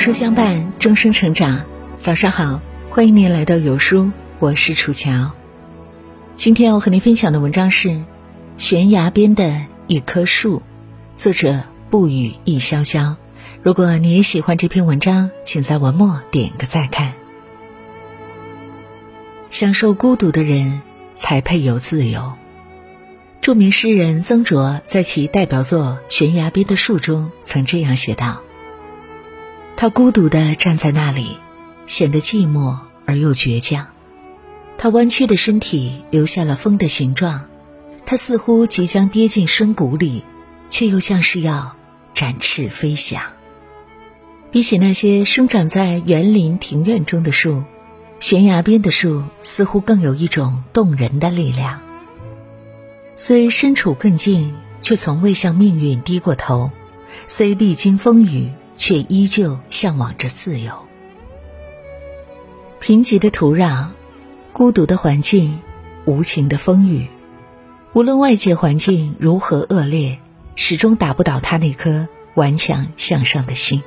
书相伴，终生成长。早上好，欢迎您来到有书，我是楚乔。今天我和您分享的文章是《悬崖边的一棵树》，作者不语亦潇潇。如果你也喜欢这篇文章，请在文末点个再看。享受孤独的人，才配有自由。著名诗人曾卓在其代表作《悬崖边的树》中曾这样写道。他孤独地站在那里，显得寂寞而又倔强。他弯曲的身体留下了风的形状，他似乎即将跌进深谷里，却又像是要展翅飞翔。比起那些生长在园林庭院中的树，悬崖边的树似乎更有一种动人的力量。虽身处困境，却从未向命运低过头；虽历经风雨，却依旧向往着自由。贫瘠的土壤，孤独的环境，无情的风雨，无论外界环境如何恶劣，始终打不倒他那颗顽强向上的心。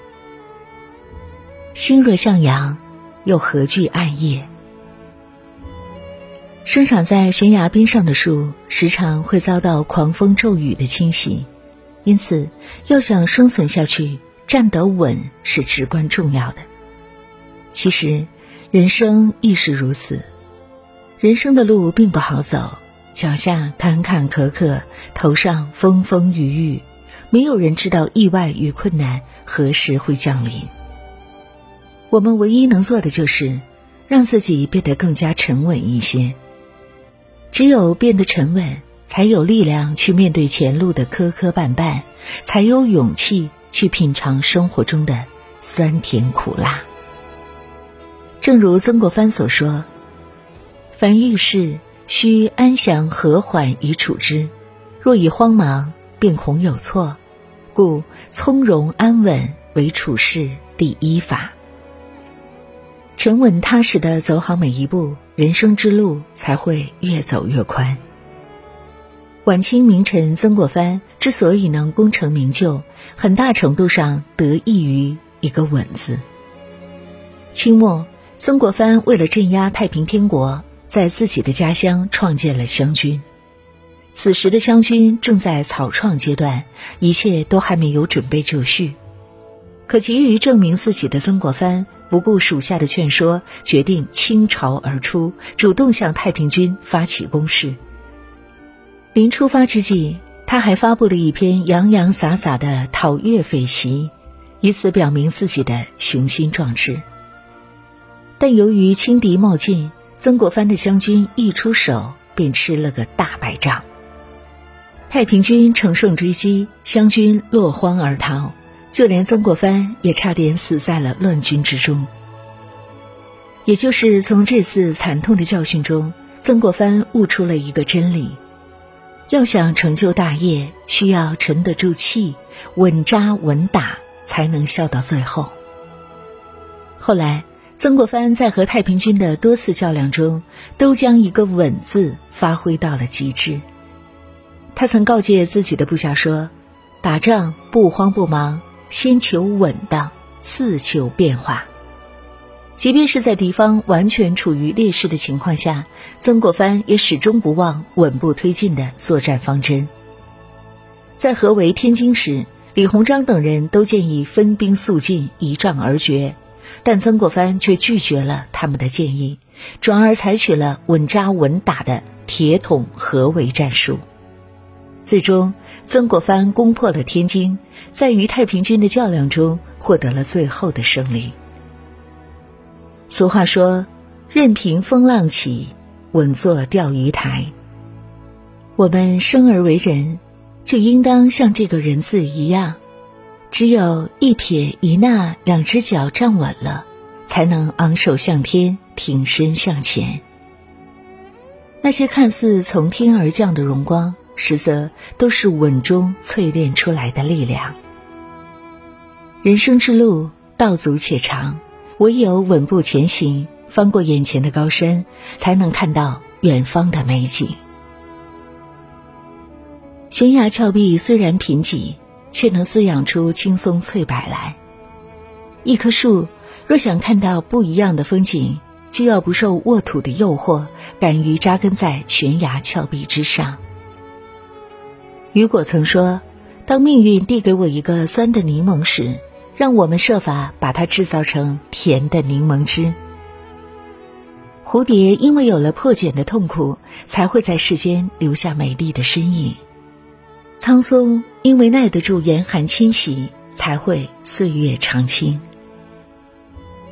心若向阳，又何惧暗夜？生长在悬崖边上的树，时常会遭到狂风骤雨的侵袭，因此，要想生存下去。站得稳是至关重要的。其实，人生亦是如此。人生的路并不好走，脚下坎坎坷坷，头上风风雨雨，没有人知道意外与困难何时会降临。我们唯一能做的就是，让自己变得更加沉稳一些。只有变得沉稳，才有力量去面对前路的磕磕绊绊，才有勇气。去品尝生活中的酸甜苦辣。正如曾国藩所说：“凡遇事，须安详和缓以处之；若以慌忙，便恐有错。故从容安稳为处事第一法。沉稳踏实的走好每一步，人生之路才会越走越宽。”晚清名臣曾国藩之所以能功成名就，很大程度上得益于一个“稳”字。清末，曾国藩为了镇压太平天国，在自己的家乡创建了湘军。此时的湘军正在草创阶段，一切都还没有准备就绪。可急于证明自己的曾国藩，不顾属下的劝说，决定倾巢而出，主动向太平军发起攻势。临出发之际，他还发布了一篇洋洋洒洒的讨粤匪檄，以此表明自己的雄心壮志。但由于轻敌冒进，曾国藩的湘军一出手便吃了个大败仗。太平军乘胜追击，湘军落荒而逃，就连曾国藩也差点死在了乱军之中。也就是从这次惨痛的教训中，曾国藩悟出了一个真理。要想成就大业，需要沉得住气、稳扎稳打，才能笑到最后。后来，曾国藩在和太平军的多次较量中，都将一个“稳”字发挥到了极致。他曾告诫自己的部下说：“打仗不慌不忙，先求稳当，次求变化。”即便是在敌方完全处于劣势的情况下，曾国藩也始终不忘稳步推进的作战方针。在合围天津时，李鸿章等人都建议分兵速进，一仗而决，但曾国藩却拒绝了他们的建议，转而采取了稳扎稳打的铁桶合围战术。最终，曾国藩攻破了天津，在与太平军的较量中获得了最后的胜利。俗话说：“任凭风浪起，稳坐钓鱼台。”我们生而为人，就应当像这个人字一样，只有一撇一捺两只脚站稳了，才能昂首向天，挺身向前。那些看似从天而降的荣光，实则都是稳中淬炼出来的力量。人生之路，道阻且长。唯有稳步前行，翻过眼前的高山，才能看到远方的美景。悬崖峭壁虽然贫瘠，却能滋养出青松翠柏来。一棵树若想看到不一样的风景，就要不受沃土的诱惑，敢于扎根在悬崖峭壁之上。雨果曾说：“当命运递给我一个酸的柠檬时，让我们设法把它制造成甜的柠檬汁。”蝴蝶因为有了破茧的痛苦，才会在世间留下美丽的身影；苍松因为耐得住严寒侵袭，才会岁月长青。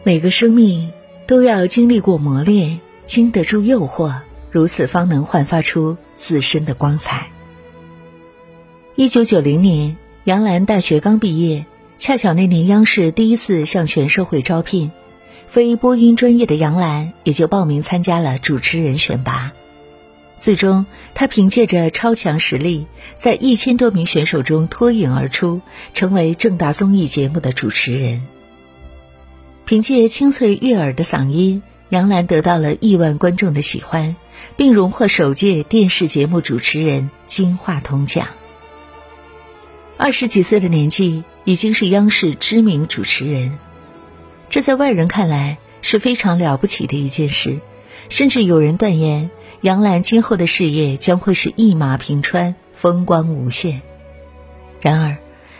每个生命都要经历过磨练，经得住诱惑，如此方能焕发出自身的光彩。一九九零年，杨澜大学刚毕业，恰巧那年央视第一次向全社会招聘，非播音专业的杨澜也就报名参加了主持人选拔。最终，她凭借着超强实力，在一千多名选手中脱颖而出，成为正大综艺节目的主持人。凭借清脆悦耳的嗓音，杨澜得到了亿万观众的喜欢，并荣获首届电视节目主持人金话筒奖。二十几岁的年纪，已经是央视知名主持人，这在外人看来是非常了不起的一件事，甚至有人断言杨澜今后的事业将会是一马平川，风光无限。然而，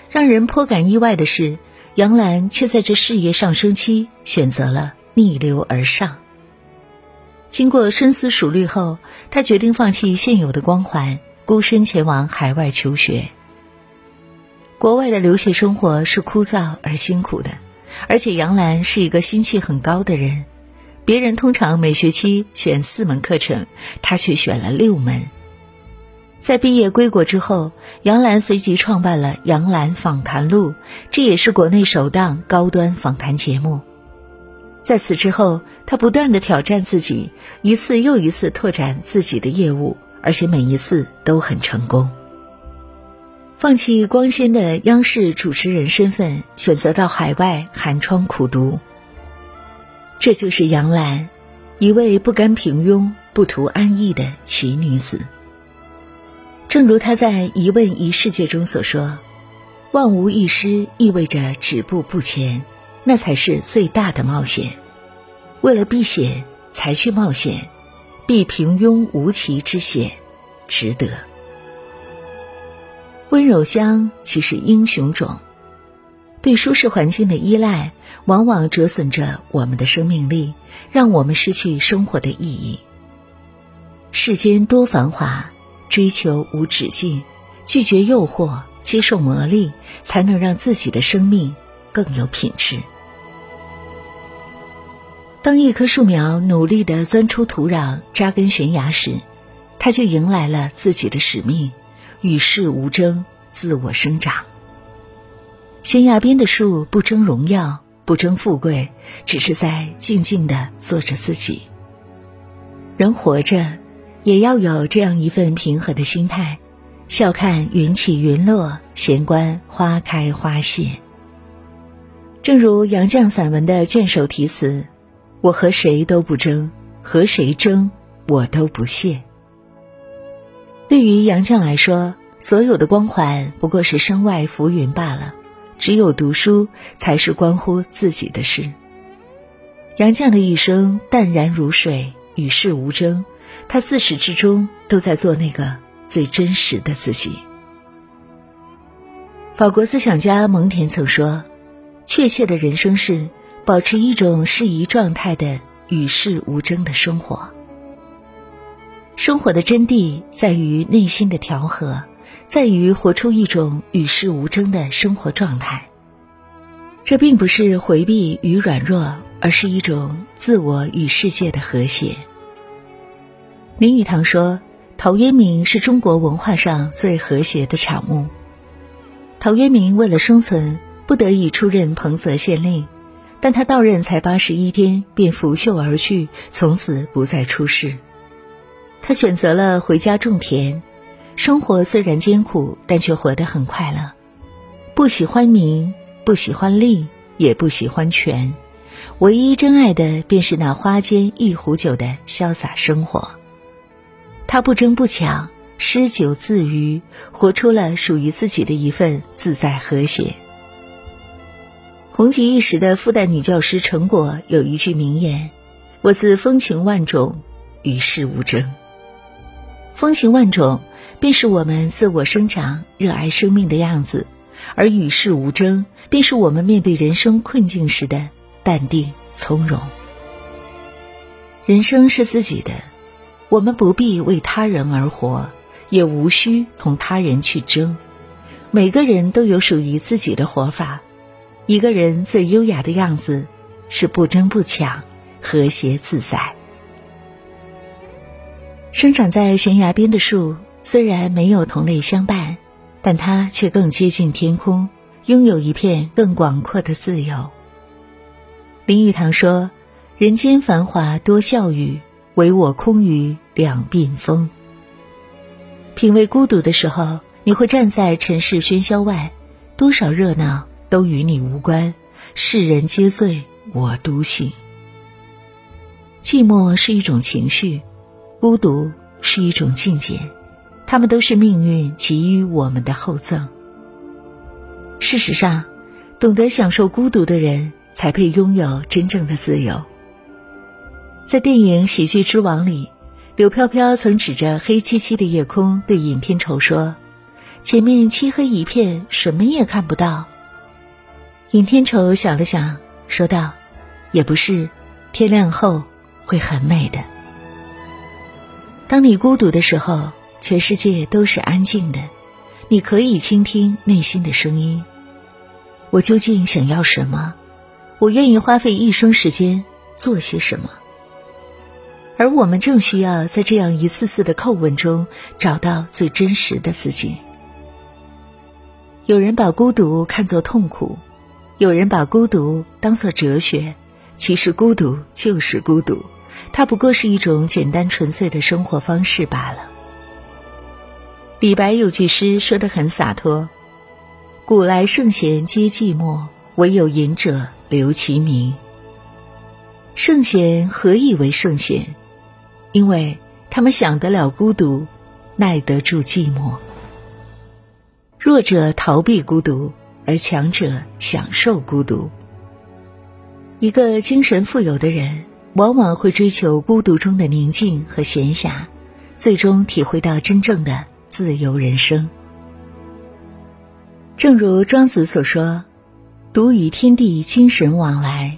让人颇感意外的是，杨澜却在这事业上升期选择了逆流而上。经过深思熟虑后，她决定放弃现有的光环，孤身前往海外求学。国外的留学生活是枯燥而辛苦的，而且杨澜是一个心气很高的人。别人通常每学期选四门课程，她却选了六门。在毕业归国之后，杨澜随即创办了《杨澜访谈录》，这也是国内首档高端访谈节目。在此之后，她不断的挑战自己，一次又一次拓展自己的业务，而且每一次都很成功。放弃光鲜的央视主持人身份，选择到海外寒窗苦读。这就是杨澜，一位不甘平庸、不图安逸的奇女子。正如她在《一问一世界》中所说：“万无一失意味着止步不前，那才是最大的冒险。为了避险才去冒险，避平庸无奇之险，值得。”温柔乡即是英雄种，对舒适环境的依赖，往往折损着我们的生命力，让我们失去生活的意义。世间多繁华，追求无止境，拒绝诱惑，接受磨砺，才能让自己的生命更有品质。当一棵树苗努力的钻出土壤，扎根悬崖时，它就迎来了自己的使命。与世无争，自我生长。悬崖边的树不争荣耀，不争富贵，只是在静静的做着自己。人活着，也要有这样一份平和的心态，笑看云起云落，闲观花开花谢。正如杨绛散文的卷首题词：“我和谁都不争，和谁争，我都不屑。”对于杨绛来说，所有的光环不过是身外浮云罢了，只有读书才是关乎自己的事。杨绛的一生淡然如水，与世无争，他自始至终都在做那个最真实的自己。法国思想家蒙田曾说：“确切的人生是保持一种适宜状态的与世无争的生活。”生活的真谛在于内心的调和，在于活出一种与世无争的生活状态。这并不是回避与软弱，而是一种自我与世界的和谐。林语堂说：“陶渊明是中国文化上最和谐的产物。”陶渊明为了生存，不得已出任彭泽县令，但他到任才八十一天，便拂袖而去，从此不再出仕。他选择了回家种田，生活虽然艰苦，但却活得很快乐。不喜欢名，不喜欢利，也不喜欢权，唯一真爱的便是那花间一壶酒的潇洒生活。他不争不抢，诗酒自娱，活出了属于自己的一份自在和谐。红极一时的复旦女教师陈果有一句名言：“我自风情万种，与世无争。”风情万种，便是我们自我生长、热爱生命的样子；而与世无争，便是我们面对人生困境时的淡定从容。人生是自己的，我们不必为他人而活，也无需同他人去争。每个人都有属于自己的活法。一个人最优雅的样子，是不争不抢，和谐自在。生长在悬崖边的树，虽然没有同类相伴，但它却更接近天空，拥有一片更广阔的自由。林语堂说。人间繁华多笑语，唯我空余两鬓风。品味孤独的时候，你会站在尘世喧嚣外，多少热闹都与你无关，世人皆醉我独醒。寂寞是一种情绪，孤独是一种境界，他们都是命运给予我们的厚赠。事实上，懂得享受孤独的人，才配拥有真正的自由。在电影《喜剧之王》里，柳飘飘曾指着黑漆漆的夜空对尹天仇说：“前面漆黑一片，什么也看不到。”尹天仇想了想，说道：“也不是，天亮后会很美的。当你孤独的时候，全世界都是安静的，你可以倾听内心的声音。我究竟想要什么？我愿意花费一生时间做些什么？”而我们正需要在这样一次次的叩问中，找到最真实的自己。有人把孤独看作痛苦，有人把孤独当作哲学。其实孤独就是孤独，它不过是一种简单纯粹的生活方式罢了。李白有句诗说得很洒脱：“古来圣贤皆寂寞，惟有饮者留其名。”圣贤何以为圣贤？因为他们享得了孤独，耐得住寂寞。弱者逃避孤独，而强者享受孤独。一个精神富有的人，往往会追求孤独中的宁静和闲暇，最终体会到真正的自由人生。正如庄子所说：“独与天地精神往来，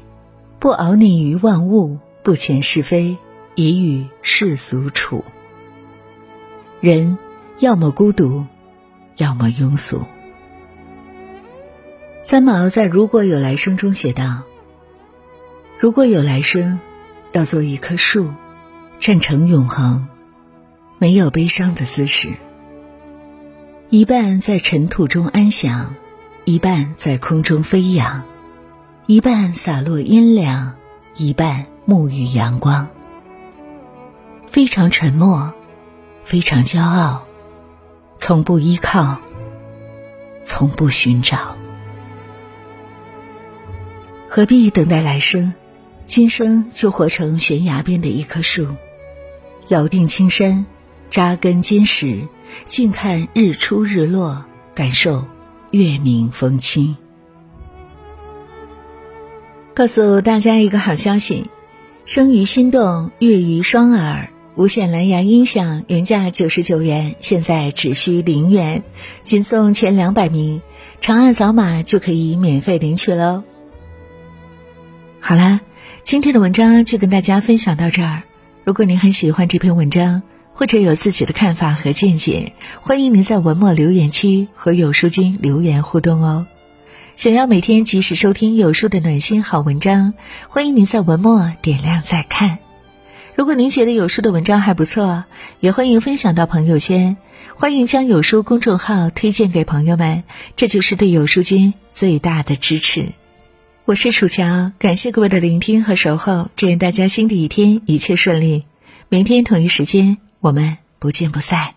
不熬溺于万物，不遣是非。”以与世俗处，人要么孤独，要么庸俗。三毛在《如果有来生》中写道：“如果有来生，要做一棵树，站成永恒，没有悲伤的姿势。一半在尘土中安详，一半在空中飞扬，一半洒落阴凉，一半沐浴阳光。”非常沉默，非常骄傲，从不依靠，从不寻找。何必等待来生？今生就活成悬崖边的一棵树，咬定青山，扎根坚实，静看日出日落，感受月明风清。告诉大家一个好消息：生于心动，悦于双耳。无线蓝牙音响原价九十九元，现在只需零元，仅送前两百名，长按扫码就可以免费领取喽。好啦，今天的文章就跟大家分享到这儿。如果您很喜欢这篇文章，或者有自己的看法和见解，欢迎您在文末留言区和有书君留言互动哦。想要每天及时收听有书的暖心好文章，欢迎您在文末点亮再看。如果您觉得有书的文章还不错，也欢迎分享到朋友圈，欢迎将有书公众号推荐给朋友们，这就是对有书君最大的支持。我是楚乔，感谢各位的聆听和守候，祝愿大家新的一天一切顺利。明天同一时间，我们不见不散。